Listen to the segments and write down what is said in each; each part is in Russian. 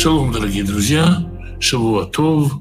Шалом, дорогие друзья, Шавуатов.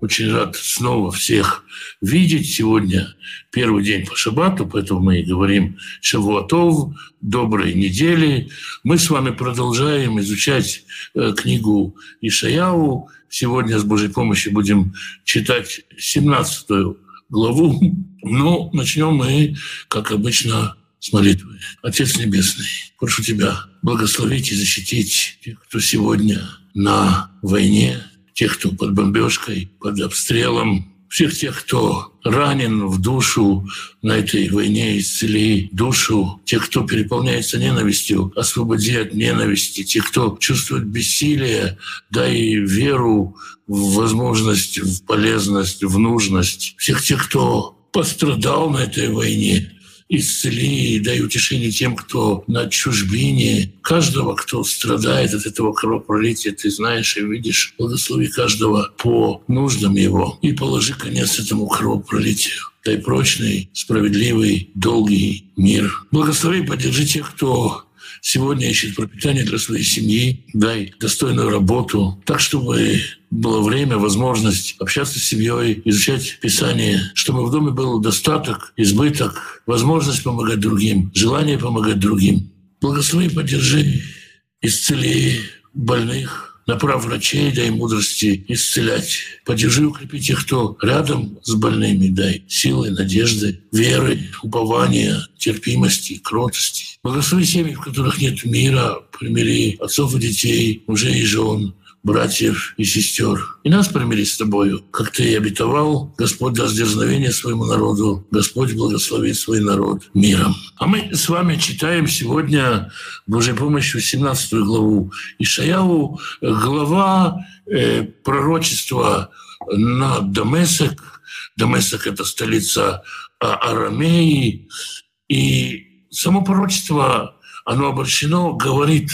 Очень рад снова всех видеть. Сегодня первый день по шабату, поэтому мы и говорим Шавуатов, доброй недели. Мы с вами продолжаем изучать э, книгу Ишаяу. Сегодня с Божьей помощью будем читать 17 главу. Ну, начнем мы, как обычно, с молитвы. Отец Небесный, прошу Тебя благословить и защитить тех, кто сегодня на войне, тех, кто под бомбежкой, под обстрелом, всех тех, кто ранен в душу на этой войне, исцели душу, тех, кто переполняется ненавистью, освободи от ненависти, тех, кто чувствует бессилие, дай веру в возможность, в полезность, в нужность, всех тех, кто пострадал на этой войне, исцели и дай утешение тем, кто на чужбине. Каждого, кто страдает от этого кровопролития, ты знаешь и видишь. Благослови каждого по нуждам его и положи конец этому кровопролитию. Дай прочный, справедливый, долгий мир. Благослови, поддержи тех, кто сегодня ищет пропитание для своей семьи, дай достойную работу, так, чтобы было время, возможность общаться с семьей, изучать Писание, чтобы в доме был достаток, избыток, возможность помогать другим, желание помогать другим. Благослови, поддержи, исцели больных, направь врачей, дай мудрости исцелять. Поддержи укрепи тех, кто рядом с больными, дай силы, надежды, веры, упования, терпимости, кротости. Благослови семьи, в которых нет мира, примири отцов и детей, мужей и жен, братьев и сестер. И нас примири с тобою, как ты и обетовал. Господь даст дерзновение своему народу. Господь благословит свой народ миром. А мы с вами читаем сегодня Божьей помощью 17 главу Ишаяу, глава э, пророчества на Дамесек. Дамесек — это столица Арамеи. И само пророчество оно обращено, говорит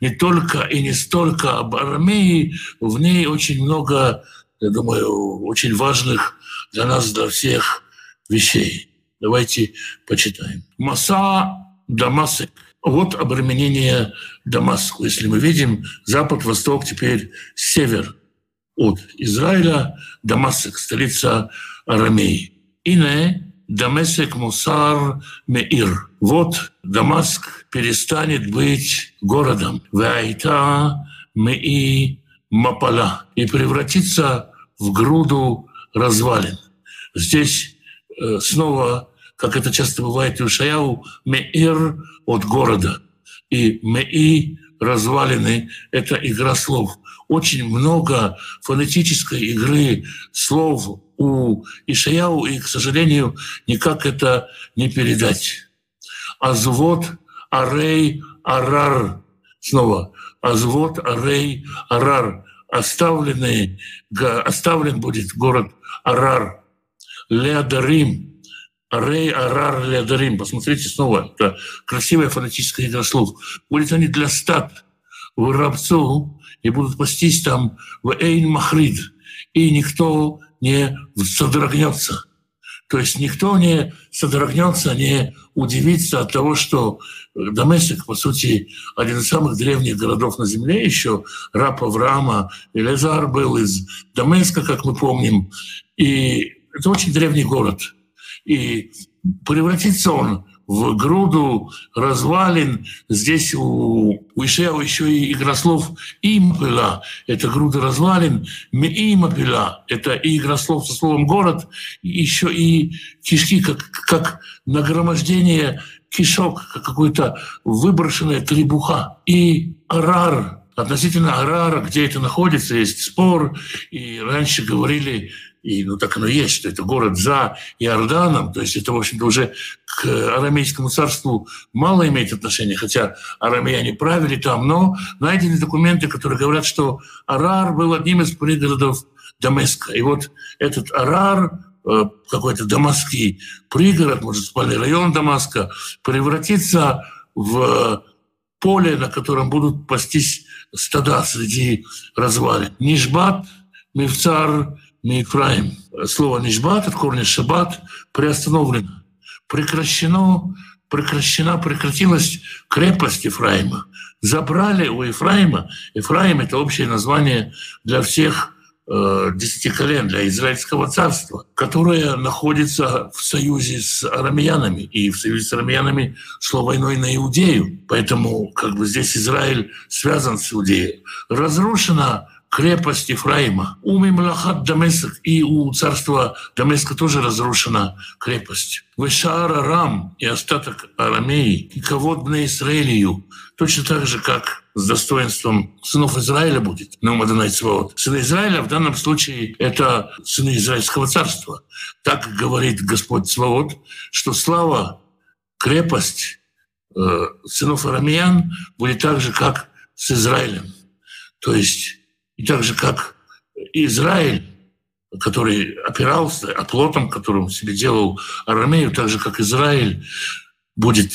не только и не столько об армии, в ней очень много, я думаю, очень важных для нас, для всех вещей. Давайте почитаем. Маса Дамасек. Вот обременение Дамаску. Если мы видим запад, восток, теперь север от Израиля, Дамасек, столица Арамеи. Ине Дамесек Мусар Меир. Вот Дамаск перестанет быть городом. Вайта Меи Мапала. И превратится в груду развалин. Здесь э, снова, как это часто бывает у Шаяу, Меир от города. И Меи развалины — это игра слов. Очень много фонетической игры слов у Ишаяу, и, к сожалению, никак это не передать. Азвод, Арей, Арар. Снова. Азвод, Арей, Арар. Оставленный, оставлен будет город Арар. Леодарим. Арей, Арар, Леодарим. Посмотрите снова. Это красивая фонетическая игра слов. Будет они для стад в рабцу и будут пастись там в Эйн Махрид. И никто не содрогнется. То есть никто не содрогнется, не удивится от того, что Дамесик, по сути, один из самых древних городов на Земле, еще раб Авраама, Элизар был из Дамеска, как мы помним. И это очень древний город. И превратится он в груду развалин. Здесь у, у Ишея еще и игрослов «импела» — это груда развалин, «меимапела» — это и игрослов со словом «город», еще и кишки, как, как нагромождение кишок, как какой-то выброшенная требуха. И «арар» Относительно Арара, где это находится, есть спор. И раньше говорили, и ну так оно есть, что это город за Иорданом, то есть это, в общем-то, уже к арамейскому царству мало имеет отношения, хотя арамеяне правили там, но найдены документы, которые говорят, что Арар был одним из пригородов Дамеска. И вот этот Арар, э, какой-то дамасский пригород, может, спальный район Дамаска, превратится в поле, на котором будут пастись стада среди развалин. Нишбат, Мивцар, Мифраим. Слово «нишбат» от корня «шаббат» приостановлено. Прекращено прекращена, прекратилась крепость Ефраима. Забрали у Ефраима, Ефраим – это общее название для всех э, десяти колен, для Израильского царства, которое находится в союзе с арамеянами. И в союзе с арамеянами шло войной на Иудею. Поэтому как бы здесь Израиль связан с Иудеей. Разрушена крепость Ефраима. У Мимлахат Дамеск и у царства Дамеска тоже разрушена крепость. Вешаара Рам и остаток Арамеи, и ководный Израилию, точно так же, как с достоинством сынов Израиля будет, но Мадонай Цваот. Сыны Израиля в данном случае это сыны Израильского царства. Так говорит Господь Цваот, что слава, крепость э, сынов Арамеян будет так же, как с Израилем. То есть и так же, как Израиль, который опирался оплотом, которым себе делал Арамею, так же, как Израиль будет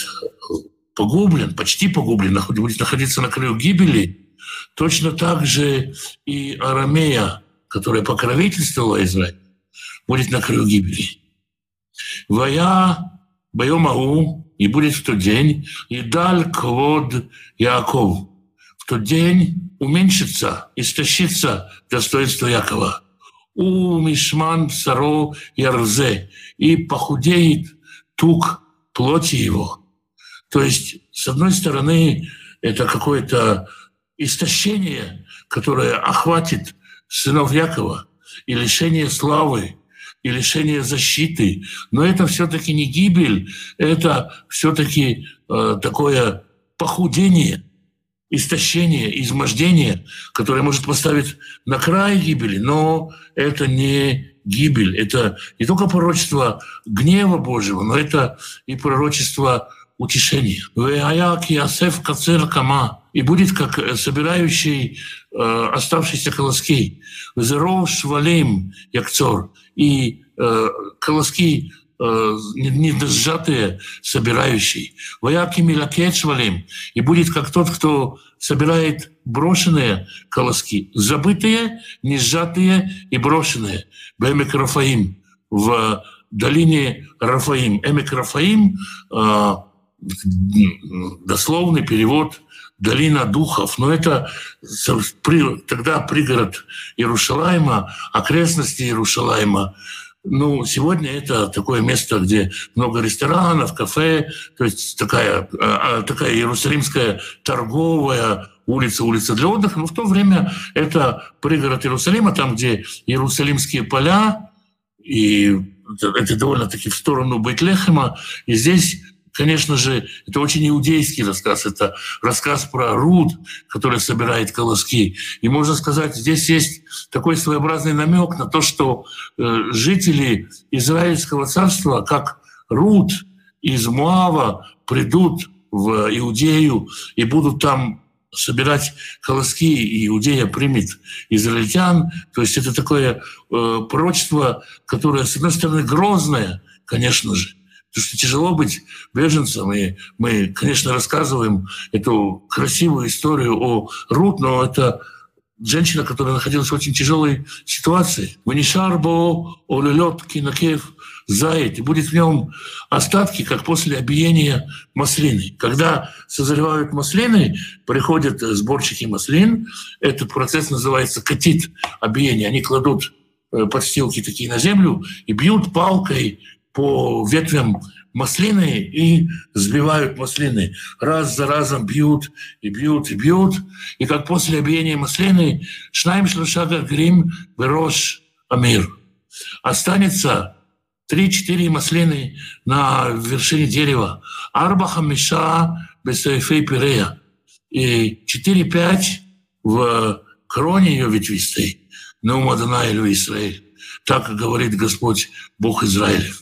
погублен, почти погублен, будет находиться на краю гибели, точно так же и Арамея, которая покровительствовала Израиль, будет на краю гибели. Вая Байомау, и будет в тот день, и даль квод Яков. В тот день уменьшится, истощится достоинство Якова. У Мишман Саро Ярзе и похудеет тук плоти его. То есть, с одной стороны, это какое-то истощение, которое охватит сынов Якова, и лишение славы, и лишение защиты. Но это все-таки не гибель, это все-таки э, такое похудение – истощение, измождение, которое может поставить на край гибели, но это не гибель, это не только пророчество гнева Божьего, но это и пророчество утешения. И будет как собирающий э, оставшиеся колоски. Зеров швалим якцор. И э, колоски Э, не сжатые собирающий. Вояки милакет швалим. И будет как тот, кто собирает брошенные колоски, забытые, не сжатые и брошенные. Бемек Рафаим в долине Рафаим. Эмек Рафаим э, дословный перевод долина духов, но это тогда пригород Иерушалайма, окрестности Иерушалайма, ну, сегодня это такое место, где много ресторанов, кафе, то есть такая, а, а, такая иерусалимская торговая улица, улица для отдыха. Но в то время это пригород Иерусалима, там, где Иерусалимские поля, и это довольно-таки в сторону Бейтлехема. И здесь Конечно же, это очень иудейский рассказ. Это рассказ про Руд, который собирает колоски. И можно сказать, здесь есть такой своеобразный намек на то, что э, жители Израильского царства, как Руд из Муава, придут в Иудею и будут там собирать колоски, и Иудея примет израильтян. То есть это такое э, пророчество, которое, с одной стороны, грозное, конечно же, Потому что тяжело быть беженцем, и мы, конечно, рассказываем эту красивую историю о Рут, но это женщина, которая находилась в очень тяжелой ситуации. Ванишарбо олелет кинакев заяц, и будет в нем остатки, как после обиения маслины. Когда созревают маслины, приходят сборщики маслин, этот процесс называется катит, обиение. Они кладут э, подстилки такие на землю и бьют палкой по ветвям маслины и сбивают маслины. Раз за разом бьют и бьют и бьют. И как после объедения маслины шнаем шлушага грим берош амир. Останется три-четыре маслины на вершине дерева. Арба хамиша бесайфей пирея. И четыре-пять в кроне ее ветвистой. Неумадана или Израиль. Так говорит Господь Бог Израилев.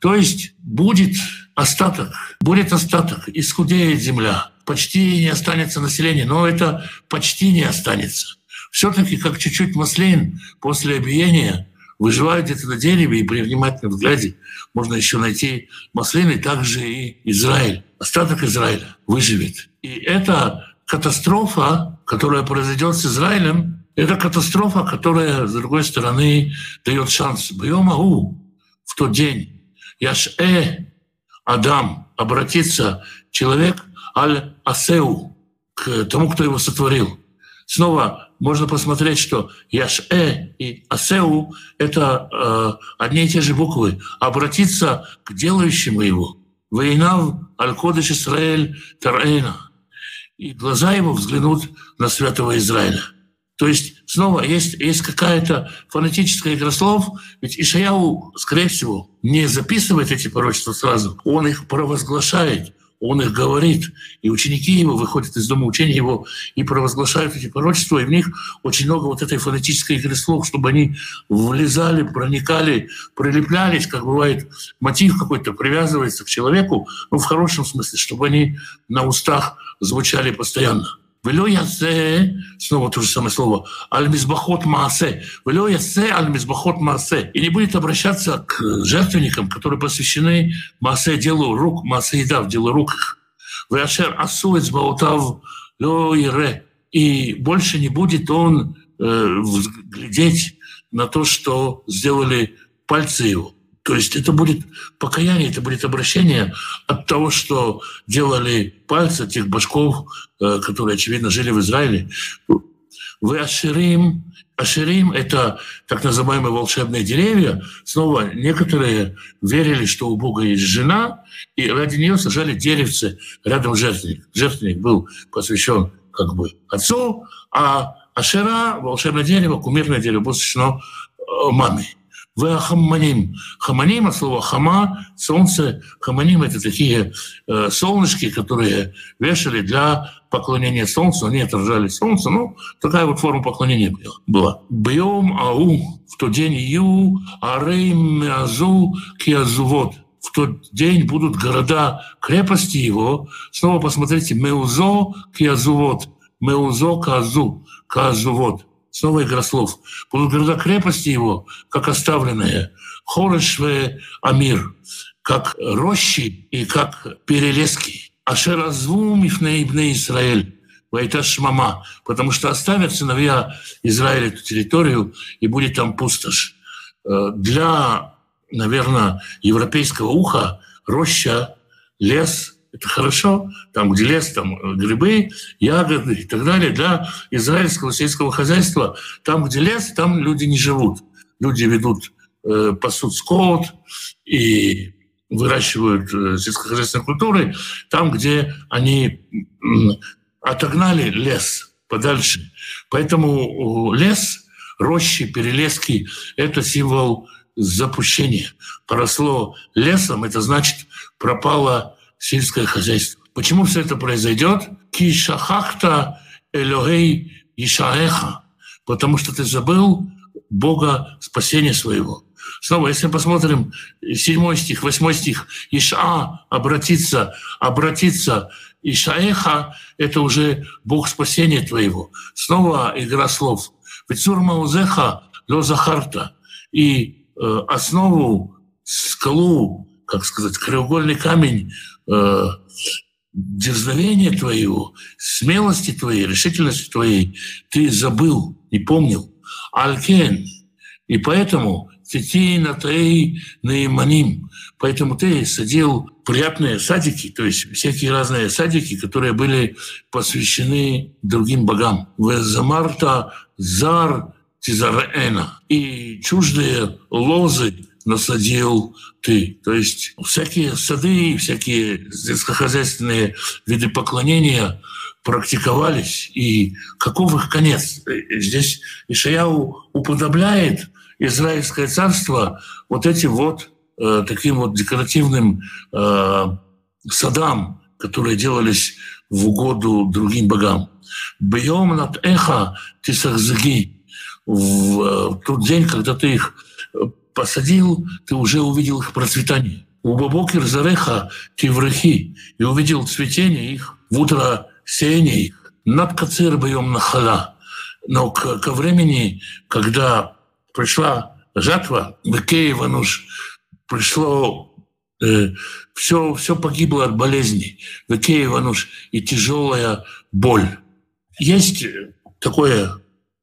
То есть будет остаток, будет остаток, искудеет земля, почти не останется населения, но это почти не останется. Все-таки как чуть-чуть маслин после обиения выживают где-то на дереве, и при внимательном взгляде можно еще найти маслины, также и Израиль. Остаток Израиля выживет. И это катастрофа, которая произойдет с Израилем, это катастрофа, которая, с другой стороны, дает шанс. Бьем в тот день, Яш'э Адам, обратиться человек аль-асеу, к тому, кто его сотворил. Снова можно посмотреть, что Яш-э и Асеу — это э, одни и те же буквы. Обратиться к делающему его. Вейнав аль-Кодыш Исраэль Тарейна. И глаза его взглянут на святого Израиля. То есть снова есть, есть какая-то фонетическая игра слов, ведь Ишаяу, скорее всего, не записывает эти пророчества сразу, он их провозглашает он их говорит, и ученики его выходят из дома учения его и провозглашают эти пророчества, и в них очень много вот этой фонетической игры слов, чтобы они влезали, проникали, прилеплялись, как бывает мотив какой-то привязывается к человеку, ну, в хорошем смысле, чтобы они на устах звучали постоянно. Вело ясе, снова то же самое слово, аль-мизбахот маасе. Вело ясе аль-мизбахот маасе. И не будет обращаться к жертвенникам, которые посвящены маасе, делу рук, маасе едав, делу рук. Вяшер асу эцбаутав ло ире. И больше не будет он э, глядеть на то, что сделали пальцы его. То есть это будет покаяние, это будет обращение от того, что делали пальцы тех башков, э, которые, очевидно, жили в Израиле. Вы Аширим, Аширим — это так называемые волшебные деревья. Снова некоторые верили, что у Бога есть жена, и ради нее сажали деревцы рядом жертвенник. Жертвенник был посвящен как бы отцу, а Ашира, волшебное дерево, кумирное дерево, было посвящено э, маме. Хаманим. Хаманим от слова хама, солнце. Хаманим — это такие э, солнышки, которые вешали для поклонения солнцу. Они отражали солнце. Ну, такая вот форма поклонения была. Бьем ау, в тот день ю, арейм азу киазувод. В тот день будут города крепости его. Снова посмотрите, меузо киазувод. Меузо казу, казувод снова игра слов. Будут города крепости его, как оставленные, Хорешве Амир, как рощи и как перелески. Ашеразву мифней бне Израиль, Вайта Шмама, потому что оставят сыновья Израиля эту территорию, и будет там пустошь. Э, для, наверное, европейского уха роща, лес — это хорошо, там, где лес, там грибы, ягоды и так далее. Для израильского сельского хозяйства, там, где лес, там люди не живут. Люди ведут, э, пасут скот и выращивают э, сельскохозяйственные культуры, там, где они э, отогнали лес подальше. Поэтому лес, рощи, перелески — это символ запущения. Поросло лесом, это значит пропало сельское хозяйство. Почему все это произойдет? Кишахахта Элогей Ишаэха. Потому что ты забыл Бога спасения своего. Снова, если мы посмотрим седьмой стих, восьмой стих, Иша обратиться, обратиться, Ишаэха — это уже Бог спасения твоего. Снова игра слов. Вецур Маузеха Ло Захарта. И э, основу, скалу, как сказать, краеугольный камень э, дерзновения твоего, смелости твоей, решительности твоей ты забыл, не помнил. Алькен. И поэтому Тити на Таэй Наиманим. Поэтому ты садил приятные садики, то есть всякие разные садики, которые были посвящены другим богам. Везамарта Зар Тизараэна. И чуждые лозы насадил ты. То есть всякие сады, всякие сельскохозяйственные виды поклонения практиковались. И каков их конец? Здесь Ишаяу уподобляет Израильское царство вот этим вот э, таким вот декоративным э, садам, которые делались в угоду другим богам. Бьем над эхо. В э, тот день, когда ты их посадил, ты уже увидел их процветание. У Бабокер Зареха Тиврахи и увидел цветение их, в утро сеяние их. Над Кацир боем нахала. Но к, ко времени, когда пришла жатва, Бекеева нуж, пришло э, все, все погибло от болезней. Векеева нуж и тяжелая боль. Есть такое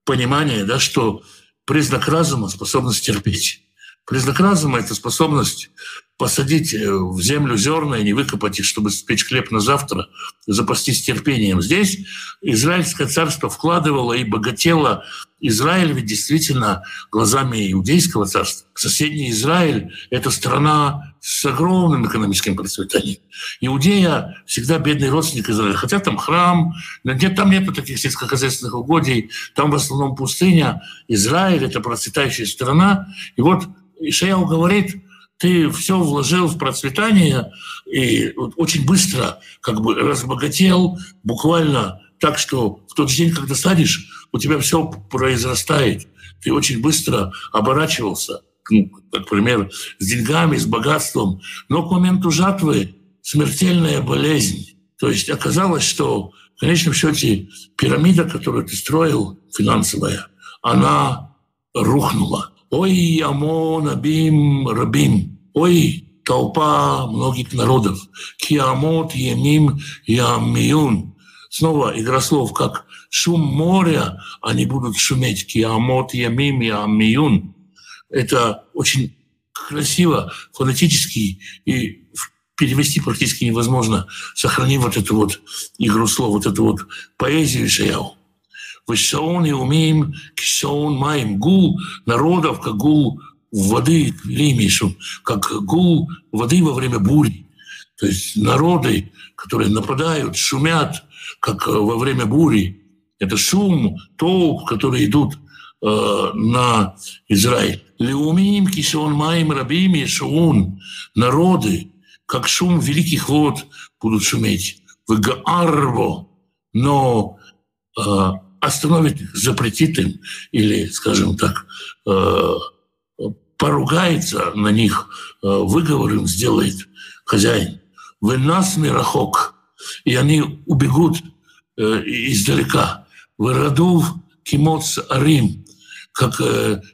понимание, да, что признак разума — способность терпеть. Признак разума – это способность посадить э, в землю зерна и не выкопать их, чтобы спечь хлеб на завтра, запастись терпением. Здесь Израильское царство вкладывало и богатело. Израиль ведь действительно глазами иудейского царства. Соседний Израиль – это страна с огромным экономическим процветанием. Иудея всегда бедный родственник Израиля. Хотя там храм, нет, там нет таких сельскохозяйственных угодий, там в основном пустыня. Израиль – это процветающая страна. И вот Ишаяу говорит – ты все вложил в процветание и очень быстро как бы разбогател, буквально так, что в тот день, когда садишь, у тебя все произрастает. Ты очень быстро оборачивался, ну, например, с деньгами, с богатством. Но к моменту жатвы смертельная болезнь. То есть оказалось, что в конечном счете пирамида, которую ты строил, финансовая, она рухнула. Ой, Амон, Абим, Рабим. Ой, толпа многих народов. Киамот, Емим, Ямиюн. Снова игра слов, как шум моря, они будут шуметь. Киамот, Емим, Ямиюн. Это очень красиво, фонетически и перевести практически невозможно, сохранив вот эту вот игру слов, вот эту вот поэзию Шаяу. Вышаон и умеем кишаон маем. Гул народов, как гул воды, лимишу, как гул воды во время бури. То есть народы, которые нападают, шумят, как во время бури. Это шум толп, которые идут э, на Израиль. Леумим кишон маем рабими шаун. Народы, как шум великих вод, будут шуметь. В Гаарво. Но э, остановит запретит им или, скажем так, э, поругается на них, э, выговор им сделает хозяин. Вы нас мирохок, и они убегут э, издалека. Вы родув кимоц арим, как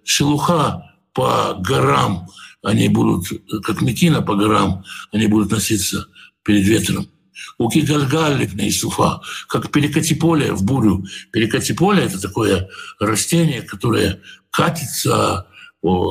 шелуха по горам, они будут, как мекина по горам, они будут носиться перед ветром. Уки гальгалик на Исуфа, как перекати поле в бурю. Перекати поле – это такое растение, которое катится,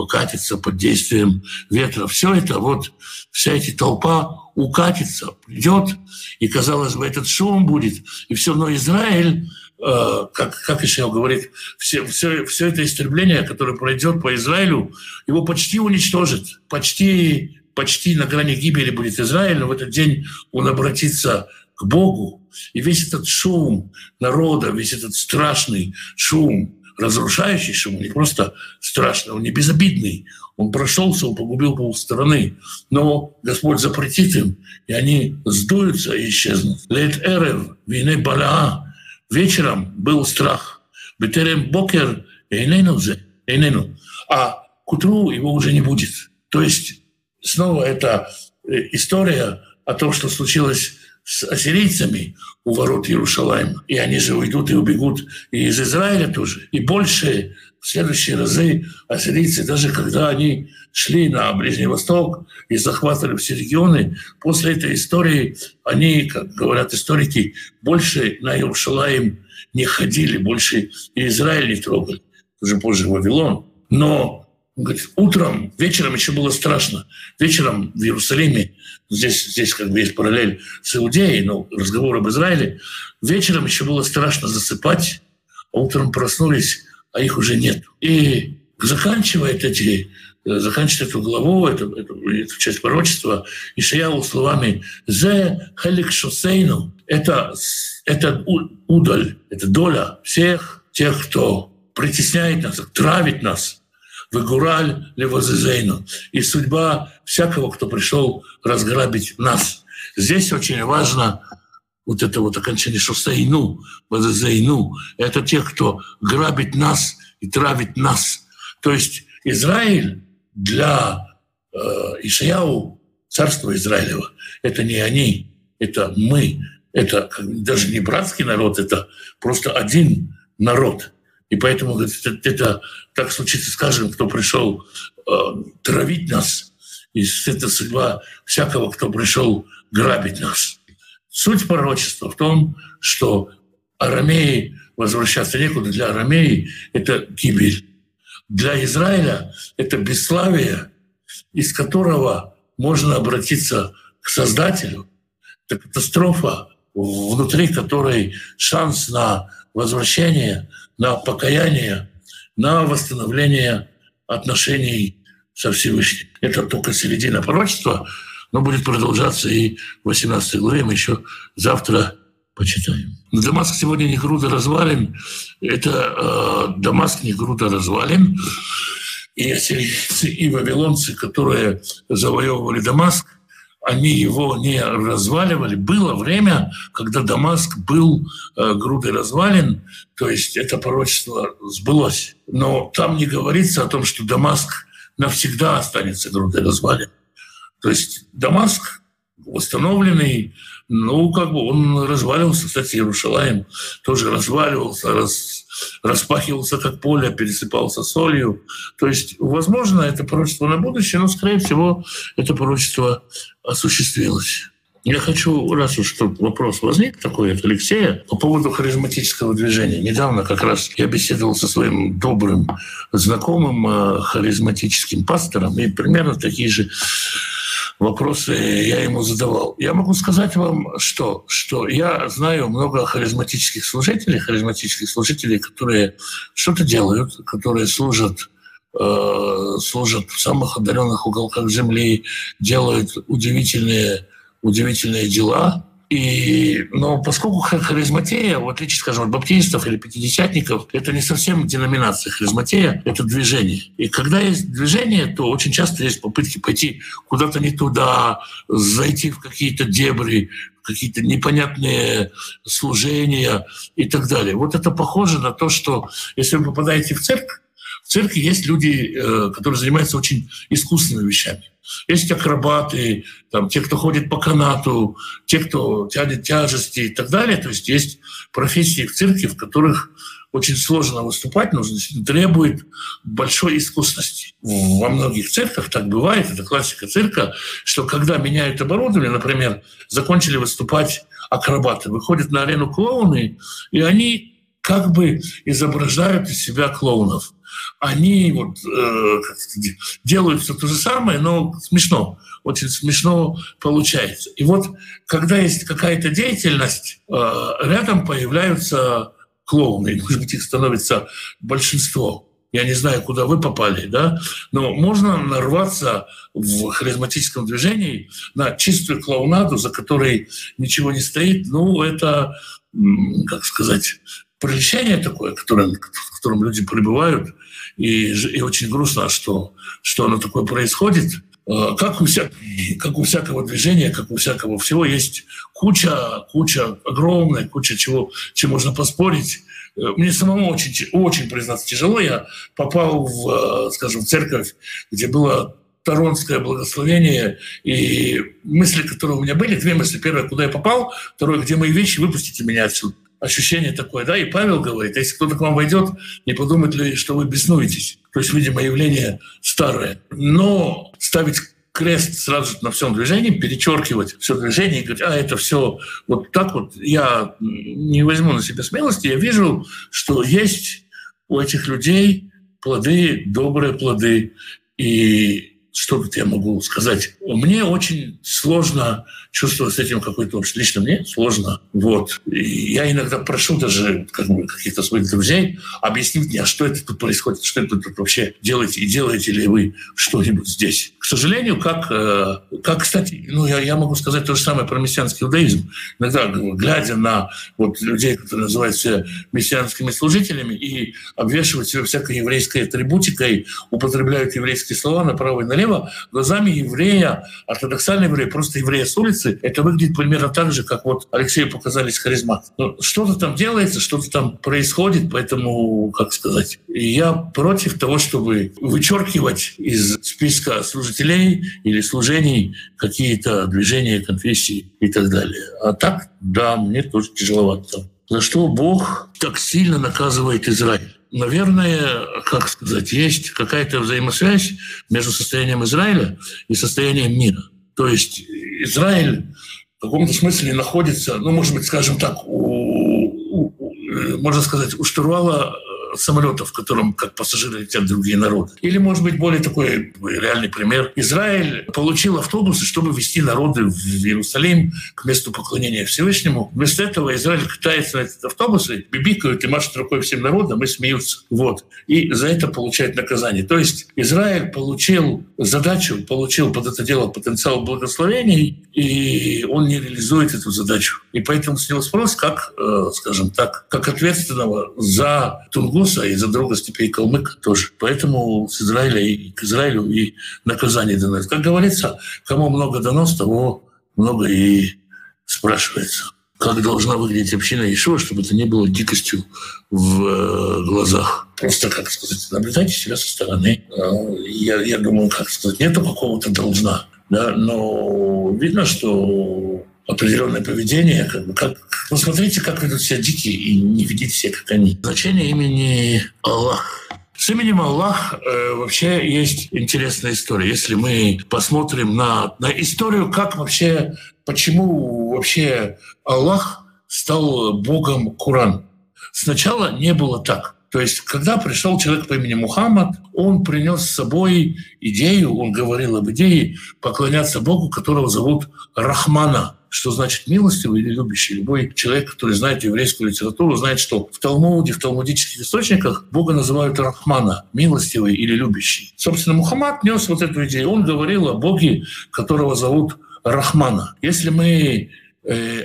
катится под действием ветра. Все это, вот вся эта толпа укатится, придет, и, казалось бы, этот шум будет, и все равно Израиль э, как, как Ишел говорит, все, все, все это истребление, которое пройдет по Израилю, его почти уничтожит, почти почти на грани гибели будет Израиль, но в этот день он обратится к Богу. И весь этот шум народа, весь этот страшный шум, разрушающий шум, не просто страшный, он не безобидный. Он прошелся, он погубил полстраны. Но Господь запретит им, и они сдуются и исчезнут. Лет эрев, вине балаа. Вечером был страх. Бетерем бокер, эйнену. А к утру его уже не будет. То есть снова это э, история о том, что случилось с ассирийцами у ворот Иерушалайма. И они же уйдут и убегут и из Израиля тоже. И больше в следующие разы ассирийцы, даже когда они шли на Ближний Восток и захватывали все регионы, после этой истории они, как говорят историки, больше на Иерушалаим не ходили, больше Израиль не трогали. Уже позже Вавилон. Но он говорит, утром, вечером еще было страшно. Вечером в Иерусалиме, здесь, здесь как бы есть параллель с Иудеей, но разговор об Израиле, вечером еще было страшно засыпать, а утром проснулись, а их уже нет. И заканчивает эти заканчивает эту главу, эту, эту, эту часть пророчества Ишаяу словами «Зе хелик шосейну» — это, это удаль, это доля всех тех, кто притесняет нас, травит нас, «Вегураль левозезейну» и судьба всякого, кто пришел разграбить нас. Здесь очень важно вот это вот окончание «шосейну», «вазезейну» — это те, кто грабит нас и травит нас. То есть Израиль для э, Ишаяу, царство Израилева, это не они, это мы, это даже не братский народ, это просто один народ. И поэтому говорит, это, это так случится с каждым, кто пришел э, травить нас. И это судьба всякого, кто пришел грабить нас. Суть пророчества в том, что арамеи возвращаться некуда. Для арамеи это гибель. для Израиля это бесславие, из которого можно обратиться к Создателю. Это катастрофа, внутри которой шанс на возвращение, на покаяние, на восстановление отношений со Всевышним. Это только середина пророчества, но будет продолжаться и в 18 главе. Мы еще завтра почитаем. Дамаск сегодня не груда развален. Это э, Дамаск не груда развален. И ассирийцы, и вавилонцы, которые завоевывали Дамаск, они его не разваливали. Было время, когда Дамаск был э, грудой развален, то есть это пророчество сбылось. Но там не говорится о том, что Дамаск навсегда останется грудой развалин. То есть Дамаск восстановленный, ну, как бы он разваливался. Кстати, Иерушалаем тоже разваливался, раз, распахивался как поле, пересыпался солью. То есть, возможно, это пророчество на будущее, но, скорее всего, это пророчество осуществилось. Я хочу, раз уж тут вопрос возник такой от Алексея, по поводу харизматического движения. Недавно как раз я беседовал со своим добрым знакомым э, харизматическим пастором, и примерно такие же вопросы я ему задавал. Я могу сказать вам, что, что я знаю много харизматических служителей, харизматических служителей, которые что-то делают, которые служат э, служат в самых отдаленных уголках земли, делают удивительные, удивительные дела, и, но поскольку харизматея, в отличие, скажем, от баптистов или пятидесятников, это не совсем деноминация харизматея, это движение. И когда есть движение, то очень часто есть попытки пойти куда-то не туда, зайти в какие-то дебри, какие-то непонятные служения и так далее. Вот это похоже на то, что если вы попадаете в церковь, в церкви есть люди, э, которые занимаются очень искусственными вещами. Есть акробаты, там, те, кто ходит по канату, те, кто тянет тяжести и так далее. То есть есть профессии в цирке, в которых очень сложно выступать, нужно требует большой искусности. Во многих цирках так бывает, это классика цирка, что когда меняют оборудование, например, закончили выступать акробаты, выходят на арену клоуны, и они как бы изображают из себя клоунов они вот, э, делают все то же самое, но смешно, очень смешно получается. И вот когда есть какая-то деятельность, э, рядом появляются клоуны, может быть, их становится большинство. Я не знаю, куда вы попали, да, но можно нарваться в харизматическом движении на чистую клоунаду, за которой ничего не стоит. Ну, это, как сказать, прельщение такое, которое, в котором люди пребывают, и, и очень грустно, что, что оно такое происходит. А, как у, вся, как у всякого движения, как у всякого всего, есть куча, куча огромная, куча чего, чем можно поспорить. Э, мне самому очень, очень признаться тяжело. Я попал в, э, скажем, в церковь, где было Торонское благословение, и мысли, которые у меня были, две мысли. Первое, куда я попал, второе, где мои вещи, выпустите меня отсюда ощущение такое, да, и Павел говорит, если кто-то к вам войдет, не подумает ли, что вы беснуетесь. То есть, видимо, явление старое. Но ставить крест сразу на всем движении, перечеркивать все движение и говорить, а это все вот так вот, я не возьму на себя смелости, я вижу, что есть у этих людей плоды, добрые плоды, и что тут я могу сказать? Мне очень сложно чувствовать с этим какой-то общий. Лично мне сложно. Вот. И я иногда прошу даже как бы, каких-то своих друзей объяснить мне, а что это тут происходит, что это тут вообще делаете, и делаете ли вы что-нибудь здесь. Сожалению, как, э, как кстати, ну, я, я могу сказать то же самое про мессианский иудаизм. Иногда, глядя на вот, людей, которые называют себя мессианскими служителями и обвешивают себя всякой еврейской атрибутикой, употребляют еврейские слова направо и налево, глазами еврея, ортодоксального еврея, просто еврея с улицы, улицы, это выглядит примерно так же, как вот Алексею показались харизмат. Ну, что-то там делается, что-то там происходит, поэтому, как сказать, я против того, чтобы вычеркивать из списка служителей или служений какие-то движения, конфессии и так далее. А так, да, мне тоже тяжеловато. За что Бог так сильно наказывает Израиль? Наверное, как сказать, есть какая-то взаимосвязь между состоянием Израиля и состоянием мира. То есть Израиль в каком-то смысле находится, ну, может быть, скажем так, у, у, можно сказать, у штурвала самолета, в котором как пассажиры летят другие народы. Или, может быть, более такой реальный пример. Израиль получил автобусы, чтобы вести народы в Иерусалим к месту поклонения Всевышнему. Вместо этого Израиль катается на этот автобусы, бибикают и машут рукой всем народам и смеются. Вот. И за это получает наказание. То есть Израиль получил задачу, получил под это дело потенциал благословений, и он не реализует эту задачу. И поэтому с него спрос, как, э, скажем так, как ответственного за Тунгуса и за друга степей Калмыка тоже. Поэтому с Израиля и к Израилю и наказание дано. Как говорится, кому много дано, с того много и спрашивается. Как должна выглядеть община Ишуа, чтобы это не было дикостью в э, глазах. Просто, как сказать, наблюдайте себя со стороны. Э, я, я думаю, как сказать, нету какого-то должна. Да, но видно, что определенное поведение, как бы, как, посмотрите, как ведут себя дикие, и не ведите себя, как они. Значение имени Аллах. С именем Аллах э, вообще есть интересная история. Если мы посмотрим на, на историю, как вообще, почему вообще Аллах стал Богом Куран. Сначала не было так. То есть, когда пришел человек по имени Мухаммад, он принес с собой идею, он говорил об идее поклоняться Богу, которого зовут Рахмана что значит милостивый или любящий. Любой человек, который знает еврейскую литературу, знает, что в Талмуде, в талмудических источниках Бога называют Рахмана, милостивый или любящий. Собственно, Мухаммад нес вот эту идею. Он говорил о Боге, которого зовут Рахмана. Если мы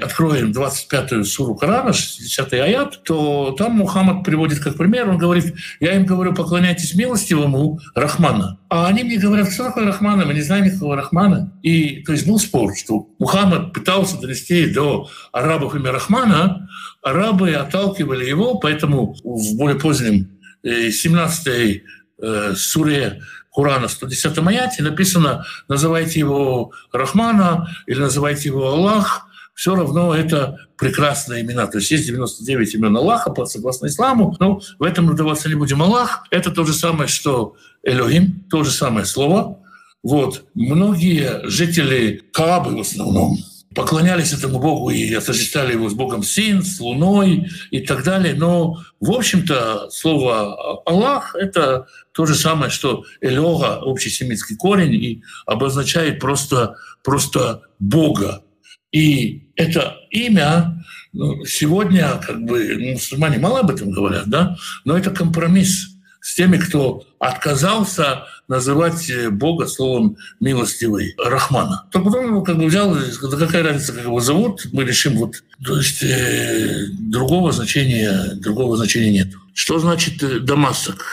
откроем 25-ю суру Корана, 60-й аят, то там Мухаммад приводит как пример, он говорит, я им говорю, поклоняйтесь милостивому Рахмана. А они мне говорят, что такое Рахмана, мы не знаем никакого Рахмана. И то есть был спор, что Мухаммад пытался донести до арабов имя Рахмана, арабы отталкивали его, поэтому в более позднем 17-й э, э, суре Курана 110 аяте написано «называйте его Рахмана» или «называйте его Аллах», все равно это прекрасные имена. То есть есть 99 имен Аллаха, согласно исламу, но в этом надаваться не будем. Аллах — это то же самое, что Элохим, то же самое слово. Вот. Многие жители Каабы в основном поклонялись этому Богу и отождествляли его с Богом Син, с Луной и так далее. Но, в общем-то, слово «Аллах» — это то же самое, что «элога» — общесемитский корень, и обозначает просто, просто Бога. И это имя ну, сегодня, как бы, ну, мусульмане мало об этом говорят, да, но это компромисс с теми, кто отказался называть Бога словом «милостивый» Рахмана. То потом его как бы взял, да какая разница, как его зовут, мы решим вот... То есть э, другого значения, другого значения нет. Что значит э, Дамасок?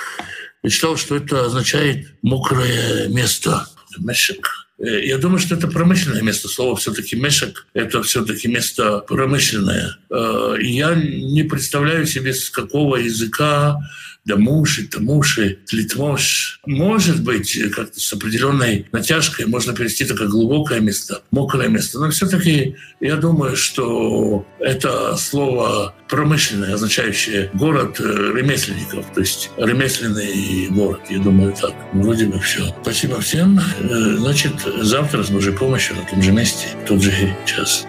Я читал, что это означает «мокрое место», «мешек». Э, я думаю, что это промышленное место. Слово все-таки мешек – это все-таки место промышленное. Э, я не представляю себе, с какого языка Дамуши, Тамуши, Литмош. Может быть, как-то с определенной натяжкой можно перевести как глубокое место, мокрое место. Но все-таки я думаю, что это слово промышленное, означающее город э, ремесленников, то есть ремесленный город. Я думаю, так. Вроде бы все. Спасибо всем. Значит, завтра с Божьей помощью на том же месте, в тот же час.